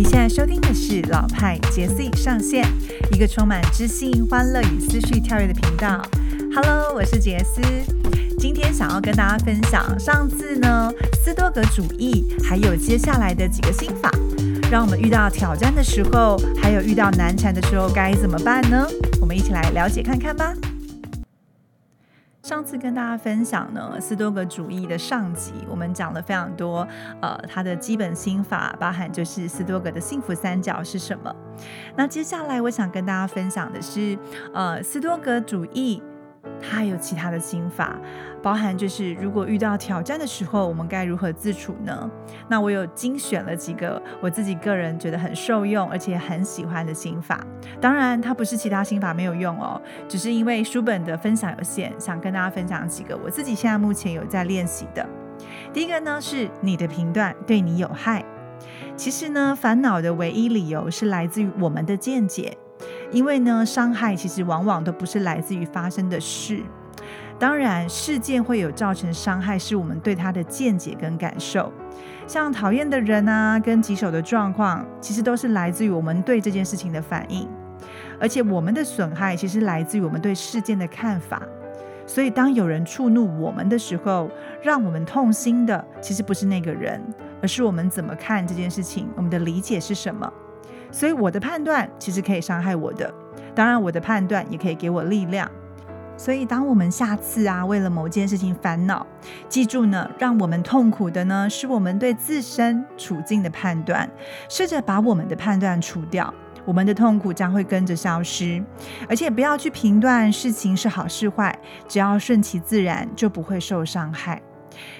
你现在收听的是老派杰 C 上线，一个充满知性、欢乐与思绪跳跃的频道。Hello，我是杰斯，今天想要跟大家分享上次呢斯多格主义，还有接下来的几个心法，让我们遇到挑战的时候，还有遇到难缠的时候该怎么办呢？我们一起来了解看看吧。上次跟大家分享呢，斯多格主义的上集，我们讲了非常多，呃，它的基本心法，包含就是斯多格的幸福三角是什么。那接下来我想跟大家分享的是，呃，斯多格主义。它还有其他的心法，包含就是如果遇到挑战的时候，我们该如何自处呢？那我有精选了几个我自己个人觉得很受用而且很喜欢的心法。当然，它不是其他心法没有用哦，只是因为书本的分享有限，想跟大家分享几个我自己现在目前有在练习的。第一个呢是你的评断对你有害。其实呢，烦恼的唯一理由是来自于我们的见解。因为呢，伤害其实往往都不是来自于发生的事，当然事件会有造成伤害，是我们对他的见解跟感受。像讨厌的人啊，跟棘手的状况，其实都是来自于我们对这件事情的反应。而且我们的损害其实来自于我们对事件的看法。所以当有人触怒我们的时候，让我们痛心的其实不是那个人，而是我们怎么看这件事情，我们的理解是什么。所以我的判断其实可以伤害我的，当然我的判断也可以给我力量。所以当我们下次啊为了某件事情烦恼，记住呢，让我们痛苦的呢是我们对自身处境的判断。试着把我们的判断除掉，我们的痛苦将会跟着消失。而且不要去评断事情是好是坏，只要顺其自然，就不会受伤害。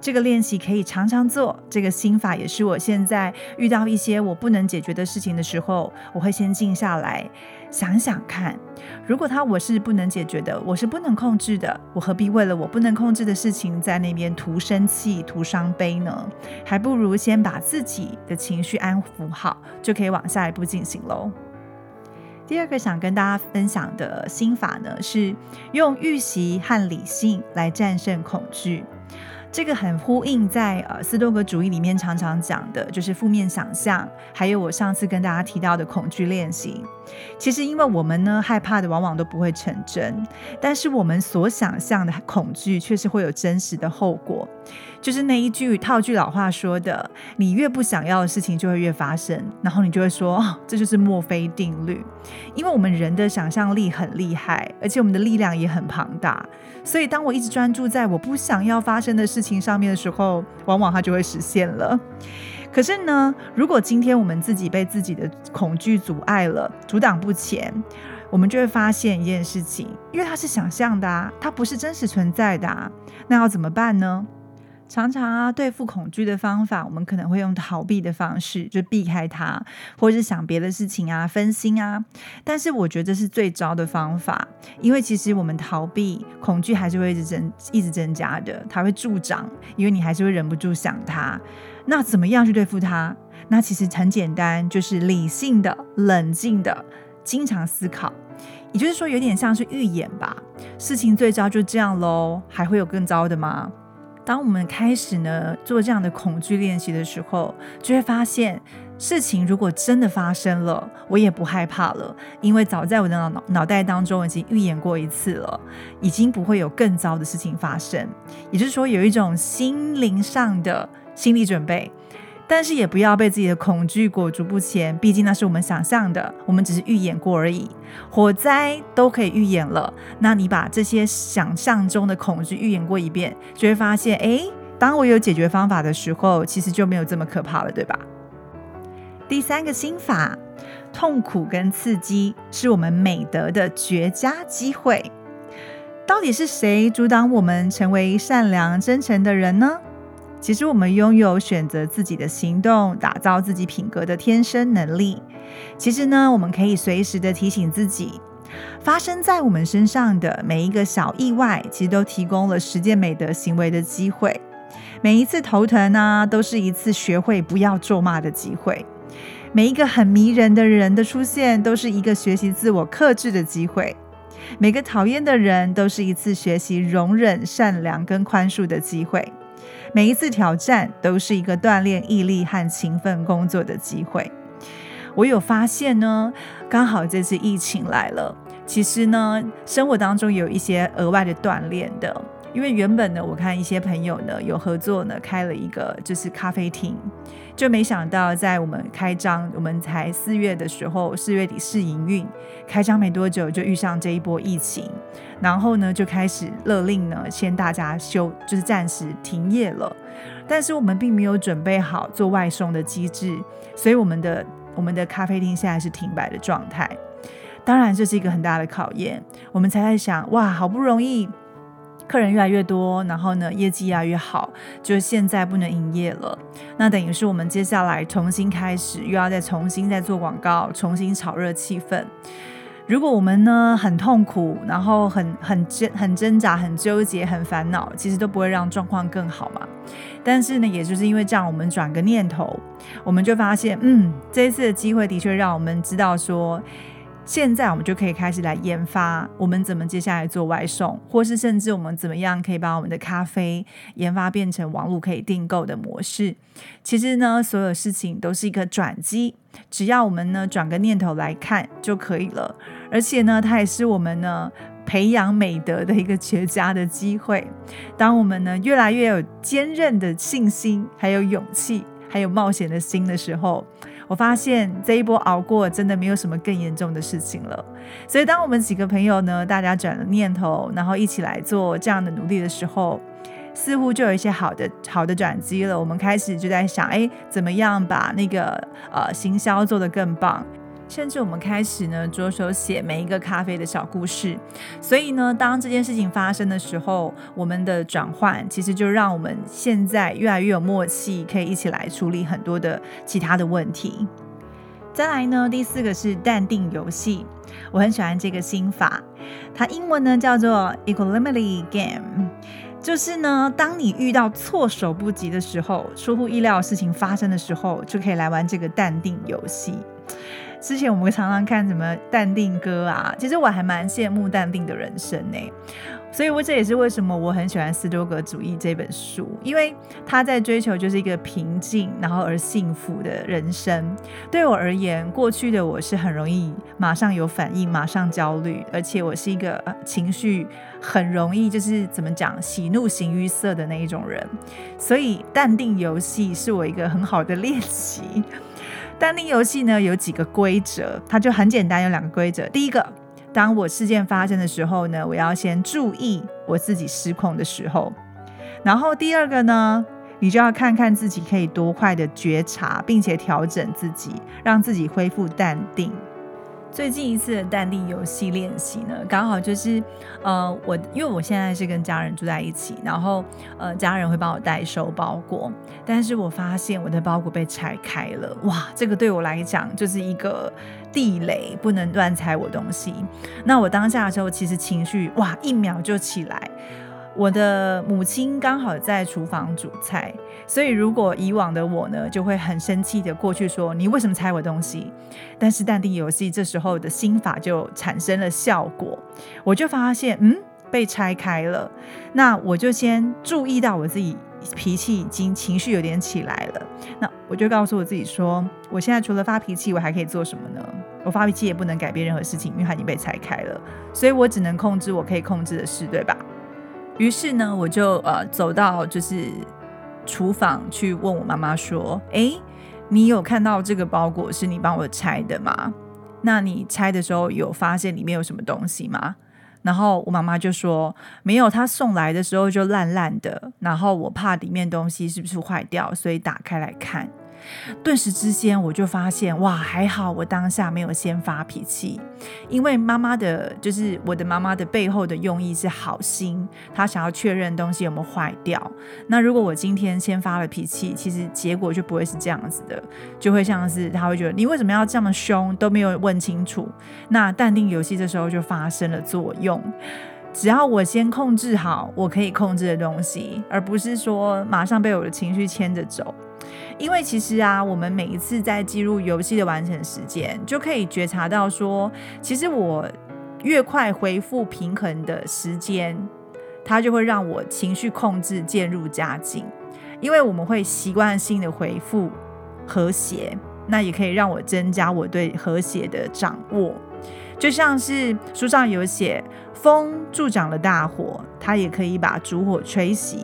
这个练习可以常常做。这个心法也是我现在遇到一些我不能解决的事情的时候，我会先静下来想想看，如果他我是不能解决的，我是不能控制的，我何必为了我不能控制的事情在那边图生气、图伤悲呢？还不如先把自己的情绪安抚好，就可以往下一步进行喽。第二个想跟大家分享的心法呢，是用预习和理性来战胜恐惧。这个很呼应在呃斯多格主义里面常常讲的，就是负面想象，还有我上次跟大家提到的恐惧练习。其实因为我们呢害怕的往往都不会成真，但是我们所想象的恐惧却是会有真实的后果。就是那一句套句老话说的：你越不想要的事情就会越发生，然后你就会说 这就是墨菲定律。因为我们人的想象力很厉害，而且我们的力量也很庞大，所以当我一直专注在我不想要发生的事情上面的时候，往往它就会实现了。可是呢，如果今天我们自己被自己的恐惧阻碍了、阻挡不前，我们就会发现一件事情，因为它是想象的啊，它不是真实存在的啊，那要怎么办呢？常常啊，对付恐惧的方法，我们可能会用逃避的方式，就避开它，或者是想别的事情啊，分心啊。但是我觉得这是最糟的方法，因为其实我们逃避恐惧，还是会一直增、一直增加的，它会助长，因为你还是会忍不住想它。那怎么样去对付它？那其实很简单，就是理性的、冷静的、经常思考。也就是说，有点像是预演吧。事情最糟就这样喽，还会有更糟的吗？当我们开始呢做这样的恐惧练习的时候，就会发现事情如果真的发生了，我也不害怕了，因为早在我的脑脑脑袋当中已经预演过一次了，已经不会有更糟的事情发生。也就是说，有一种心灵上的心理准备。但是也不要被自己的恐惧裹足不前，毕竟那是我们想象的，我们只是预演过而已。火灾都可以预演了，那你把这些想象中的恐惧预演过一遍，就会发现，哎，当我有解决方法的时候，其实就没有这么可怕了，对吧？第三个心法，痛苦跟刺激是我们美德的绝佳机会。到底是谁阻挡我们成为善良真诚的人呢？其实我们拥有选择自己的行动、打造自己品格的天生能力。其实呢，我们可以随时的提醒自己，发生在我们身上的每一个小意外，其实都提供了实践美德行为的机会。每一次头疼呢，都是一次学会不要咒骂的机会。每一个很迷人的人的出现，都是一个学习自我克制的机会。每个讨厌的人，都是一次学习容忍、善良跟宽恕的机会。每一次挑战都是一个锻炼毅力和勤奋工作的机会。我有发现呢，刚好这次疫情来了，其实呢，生活当中有一些额外的锻炼的。因为原本呢，我看一些朋友呢有合作呢，开了一个就是咖啡厅，就没想到在我们开张，我们才四月的时候，四月底试营运，开张没多久就遇上这一波疫情，然后呢就开始勒令呢，先大家休，就是暂时停业了。但是我们并没有准备好做外送的机制，所以我们的我们的咖啡厅现在是停摆的状态。当然这是一个很大的考验，我们才在想，哇，好不容易。客人越来越多，然后呢，业绩越来越好，就是现在不能营业了。那等于是我们接下来重新开始，又要再重新再做广告，重新炒热气氛。如果我们呢很痛苦，然后很很挣很挣扎、很纠结、很烦恼，其实都不会让状况更好嘛。但是呢，也就是因为这样，我们转个念头，我们就发现，嗯，这一次的机会的确让我们知道说。现在我们就可以开始来研发，我们怎么接下来做外送，或是甚至我们怎么样可以把我们的咖啡研发变成网络可以订购的模式。其实呢，所有事情都是一个转机，只要我们呢转个念头来看就可以了。而且呢，它也是我们呢培养美德的一个绝佳的机会。当我们呢越来越有坚韧的信心，还有勇气，还有冒险的心的时候。我发现这一波熬过，真的没有什么更严重的事情了。所以，当我们几个朋友呢，大家转了念头，然后一起来做这样的努力的时候，似乎就有一些好的好的转机了。我们开始就在想，哎，怎么样把那个呃行销做得更棒？甚至我们开始呢着手写每一个咖啡的小故事，所以呢，当这件事情发生的时候，我们的转换其实就让我们现在越来越有默契，可以一起来处理很多的其他的问题。再来呢，第四个是淡定游戏，我很喜欢这个心法，它英文呢叫做 Equanimity Game，就是呢，当你遇到措手不及的时候，出乎意料事情发生的时候，就可以来玩这个淡定游戏。之前我们常常看什么淡定歌啊，其实我还蛮羡慕淡定的人生呢。所以，我这也是为什么我很喜欢斯多格主义这本书，因为他在追求就是一个平静，然后而幸福的人生。对我而言，过去的我是很容易马上有反应，马上焦虑，而且我是一个情绪很容易就是怎么讲喜怒形于色的那一种人。所以，淡定游戏是我一个很好的练习。淡定游戏呢有几个规则，它就很简单，有两个规则。第一个，当我事件发生的时候呢，我要先注意我自己失控的时候。然后第二个呢，你就要看看自己可以多快的觉察，并且调整自己，让自己恢复淡定。最近一次的淡定游戏练习呢，刚好就是，呃，我因为我现在是跟家人住在一起，然后呃，家人会帮我代收包裹，但是我发现我的包裹被拆开了，哇，这个对我来讲就是一个地雷，不能乱拆我东西。那我当下的时候，其实情绪哇，一秒就起来。我的母亲刚好在厨房煮菜，所以如果以往的我呢，就会很生气的过去说：“你为什么拆我东西？”但是淡定游戏这时候的心法就产生了效果，我就发现，嗯，被拆开了。那我就先注意到我自己脾气已经情绪有点起来了，那我就告诉我自己说：“我现在除了发脾气，我还可以做什么呢？我发脾气也不能改变任何事情，因为它已经被拆开了，所以我只能控制我可以控制的事，对吧？”于是呢，我就呃走到就是厨房去问我妈妈说：“哎，你有看到这个包裹是你帮我拆的吗？那你拆的时候有发现里面有什么东西吗？”然后我妈妈就说：“没有，他送来的时候就烂烂的，然后我怕里面东西是不是坏掉，所以打开来看。”顿时之间，我就发现哇，还好我当下没有先发脾气，因为妈妈的，就是我的妈妈的背后的用意是好心，她想要确认东西有没有坏掉。那如果我今天先发了脾气，其实结果就不会是这样子的，就会像是他会觉得你为什么要这么凶，都没有问清楚。那淡定游戏这时候就发生了作用，只要我先控制好我可以控制的东西，而不是说马上被我的情绪牵着走。因为其实啊，我们每一次在记录游戏的完成时间，就可以觉察到说，其实我越快恢复平衡的时间，它就会让我情绪控制渐入佳境。因为我们会习惯性的回复和谐，那也可以让我增加我对和谐的掌握。就像是书上有写，风助长了大火，它也可以把烛火吹熄。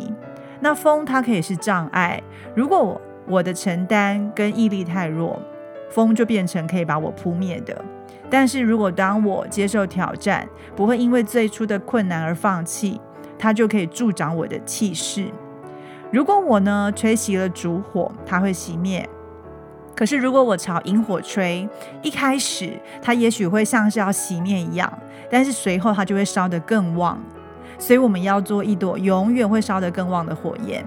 那风它可以是障碍，如果我我的承担跟毅力太弱，风就变成可以把我扑灭的。但是如果当我接受挑战，不会因为最初的困难而放弃，它就可以助长我的气势。如果我呢吹熄了烛火，它会熄灭。可是如果我朝萤火吹，一开始它也许会像是要熄灭一样，但是随后它就会烧得更旺。所以我们要做一朵永远会烧得更旺的火焰。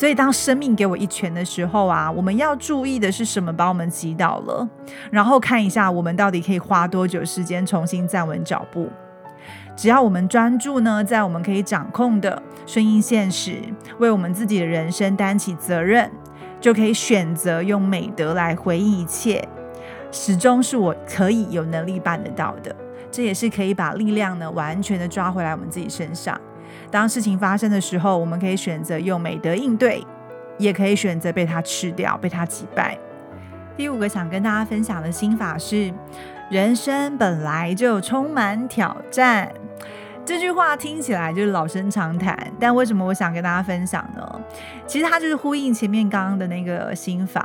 所以当生命给我一拳的时候啊，我们要注意的是什么把我们击倒了，然后看一下我们到底可以花多久时间重新站稳脚步。只要我们专注呢，在我们可以掌控的，顺应现实，为我们自己的人生担起责任，就可以选择用美德来回应一切，始终是我可以有能力办得到的。这也是可以把力量呢完全的抓回来我们自己身上。当事情发生的时候，我们可以选择用美德应对，也可以选择被它吃掉，被它击败。第五个想跟大家分享的心法是：人生本来就充满挑战。这句话听起来就是老生常谈，但为什么我想跟大家分享呢？其实它就是呼应前面刚刚的那个心法。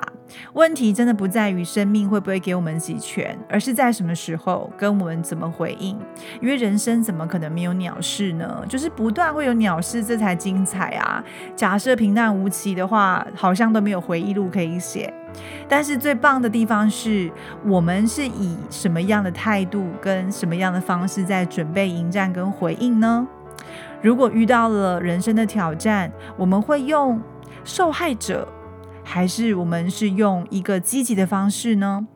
问题真的不在于生命会不会给我们几拳，而是在什么时候跟我们怎么回应。因为人生怎么可能没有鸟事呢？就是不断会有鸟事，这才精彩啊！假设平淡无奇的话，好像都没有回忆录可以写。但是最棒的地方是我们是以什么样的态度跟什么样的方式在准备迎战跟回应呢？如果遇到了人生的挑战，我们会用受害者，还是我们是用一个积极的方式呢？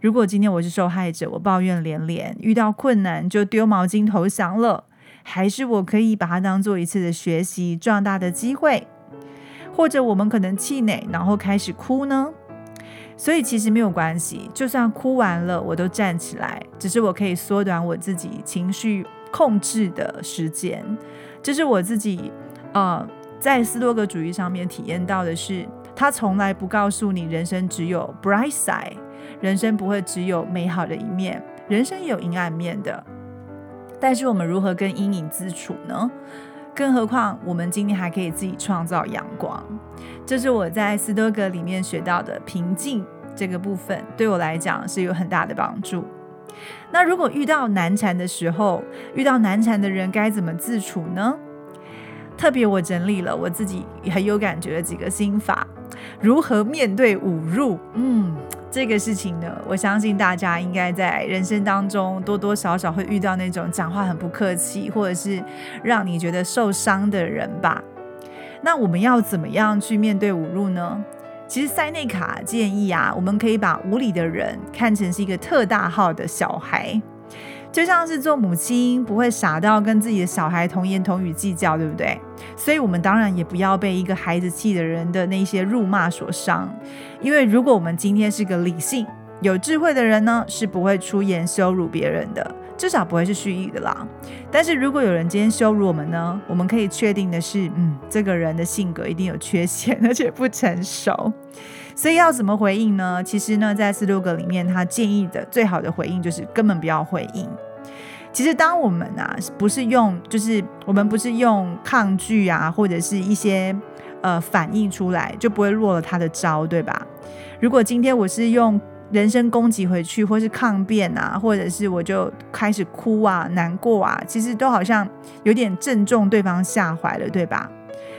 如果今天我是受害者，我抱怨连连，遇到困难就丢毛巾投降了，还是我可以把它当做一次的学习壮大的机会？或者我们可能气馁，然后开始哭呢？所以其实没有关系，就算哭完了，我都站起来，只是我可以缩短我自己情绪控制的时间。这是我自己，呃，在斯多格主义上面体验到的是，他从来不告诉你人生只有 bright side，人生不会只有美好的一面，人生也有阴暗面的。但是我们如何跟阴影自处呢？更何况，我们今天还可以自己创造阳光，这是我在斯多格里面学到的平静这个部分，对我来讲是有很大的帮助。那如果遇到难缠的时候，遇到难缠的人该怎么自处呢？特别我整理了我自己很有感觉的几个心法，如何面对侮辱？嗯。这个事情呢，我相信大家应该在人生当中多多少少会遇到那种讲话很不客气，或者是让你觉得受伤的人吧。那我们要怎么样去面对侮辱呢？其实塞内卡建议啊，我们可以把无理的人看成是一个特大号的小孩。就像是做母亲不会傻到跟自己的小孩同言同语计较，对不对？所以，我们当然也不要被一个孩子气的人的那些辱骂所伤。因为如果我们今天是个理性、有智慧的人呢，是不会出言羞辱别人的，至少不会是蓄意的啦。但是如果有人今天羞辱我们呢，我们可以确定的是，嗯，这个人的性格一定有缺陷，而且不成熟。所以要怎么回应呢？其实呢，在斯多格里面，他建议的最好的回应就是根本不要回应。其实，当我们啊不是用，就是我们不是用抗拒啊，或者是一些呃反应出来，就不会落了他的招，对吧？如果今天我是用人身攻击回去，或是抗辩啊，或者是我就开始哭啊、难过啊，其实都好像有点正中对方下怀了，对吧？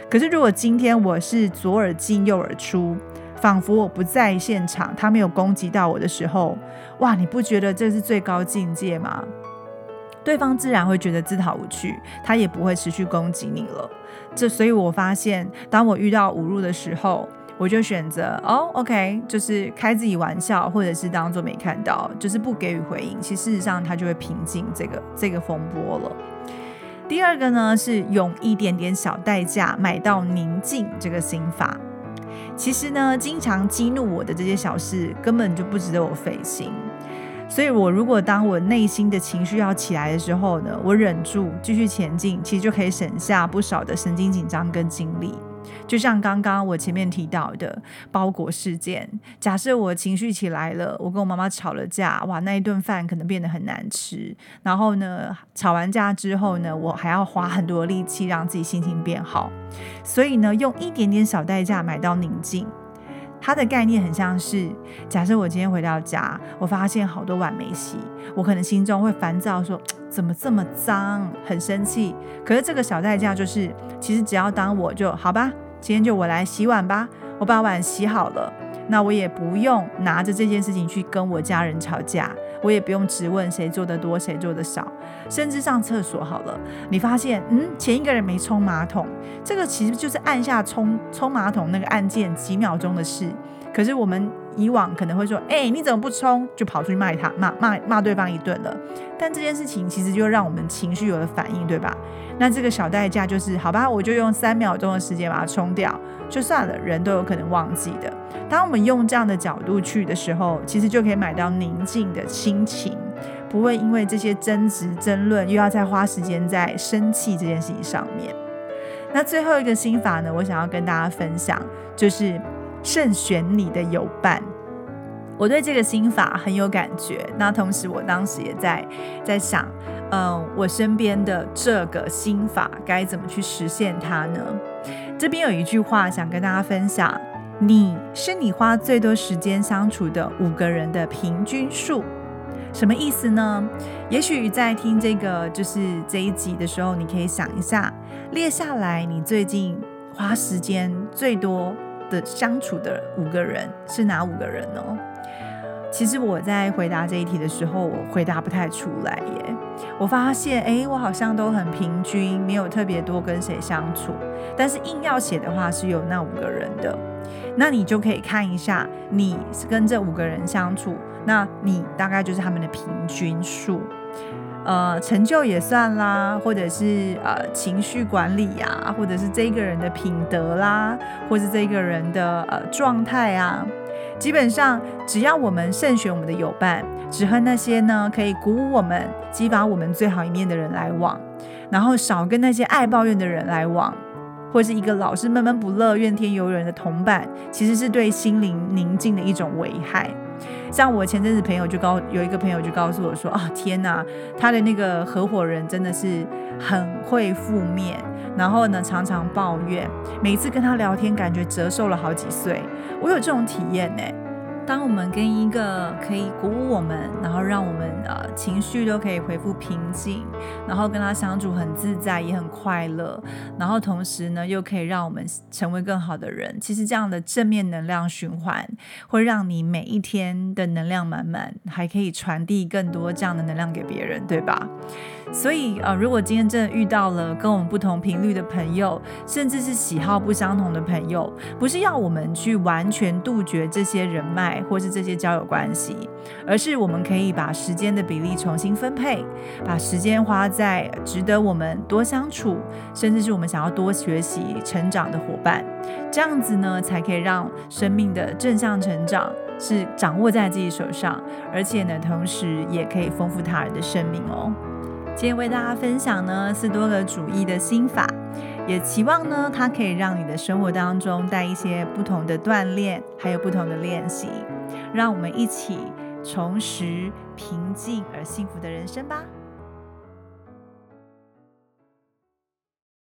可是如果今天我是左耳进右耳出。仿佛我不在现场，他没有攻击到我的时候，哇！你不觉得这是最高境界吗？对方自然会觉得自讨无趣，他也不会持续攻击你了。这，所以我发现，当我遇到侮辱的时候，我就选择哦，OK，就是开自己玩笑，或者是当做没看到，就是不给予回应。其实事实上，他就会平静这个这个风波了。第二个呢，是用一点点小代价买到宁静这个心法。其实呢，经常激怒我的这些小事根本就不值得我费心。所以，我如果当我内心的情绪要起来的时候呢，我忍住继续前进，其实就可以省下不少的神经紧张跟精力。就像刚刚我前面提到的包裹事件，假设我情绪起来了，我跟我妈妈吵了架，哇，那一顿饭可能变得很难吃。然后呢，吵完架之后呢，我还要花很多力气让自己心情变好。所以呢，用一点点小代价买到宁静。它的概念很像是，假设我今天回到家，我发现好多碗没洗，我可能心中会烦躁，说 怎么这么脏，很生气。可是这个小代价就是，其实只要当我就好吧，今天就我来洗碗吧，我把碗洗好了，那我也不用拿着这件事情去跟我家人吵架。我也不用质问谁做的多，谁做的少，甚至上厕所好了，你发现，嗯，前一个人没冲马桶，这个其实就是按下冲冲马桶那个按键几秒钟的事，可是我们。以往可能会说：“哎，你怎么不冲？”就跑出去骂他，骂骂骂对方一顿了。但这件事情其实就让我们情绪有了反应，对吧？那这个小代价就是，好吧，我就用三秒钟的时间把它冲掉，就算了。人都有可能忘记的。当我们用这样的角度去的时候，其实就可以买到宁静的心情，不会因为这些争执、争论，又要再花时间在生气这件事情上面。那最后一个心法呢，我想要跟大家分享，就是。慎选你的友伴，我对这个心法很有感觉。那同时，我当时也在在想，嗯，我身边的这个心法该怎么去实现它呢？这边有一句话想跟大家分享：你是你花最多时间相处的五个人的平均数。什么意思呢？也许在听这个就是这一集的时候，你可以想一下，列下来你最近花时间最多。的相处的五个人是哪五个人呢？其实我在回答这一题的时候，我回答不太出来耶。我发现，哎，我好像都很平均，没有特别多跟谁相处。但是硬要写的话，是有那五个人的。那你就可以看一下，你是跟这五个人相处，那你大概就是他们的平均数。呃，成就也算啦，或者是呃情绪管理呀，或者是这个人的品德啦，或是这个人的呃状态啊，基本上只要我们慎选我们的友伴，只和那些呢可以鼓舞我们、激发我们最好一面的人来往，然后少跟那些爱抱怨的人来往，或是一个老是闷闷不乐、怨天尤人的同伴，其实是对心灵宁静的一种危害。像我前阵子朋友就告有一个朋友就告诉我说啊天呐，他的那个合伙人真的是很会负面，然后呢常常抱怨，每次跟他聊天感觉折寿了好几岁。我有这种体验呢。当我们跟一个可以鼓舞我们，然后让我们呃情绪都可以恢复平静，然后跟他相处很自在也很快乐，然后同时呢又可以让我们成为更好的人。其实这样的正面能量循环会让你每一天的能量满满，还可以传递更多这样的能量给别人，对吧？所以呃，如果今天真的遇到了跟我们不同频率的朋友，甚至是喜好不相同的朋友，不是要我们去完全杜绝这些人脉或是这些交友关系，而是我们可以把时间的比例重新分配，把时间花在值得我们多相处，甚至是我们想要多学习成长的伙伴，这样子呢，才可以让生命的正向成长是掌握在自己手上，而且呢，同时也可以丰富他人的生命哦。今天为大家分享呢是多个主义的心法，也期望呢它可以让你的生活当中带一些不同的锻炼，还有不同的练习，让我们一起重拾平静而幸福的人生吧。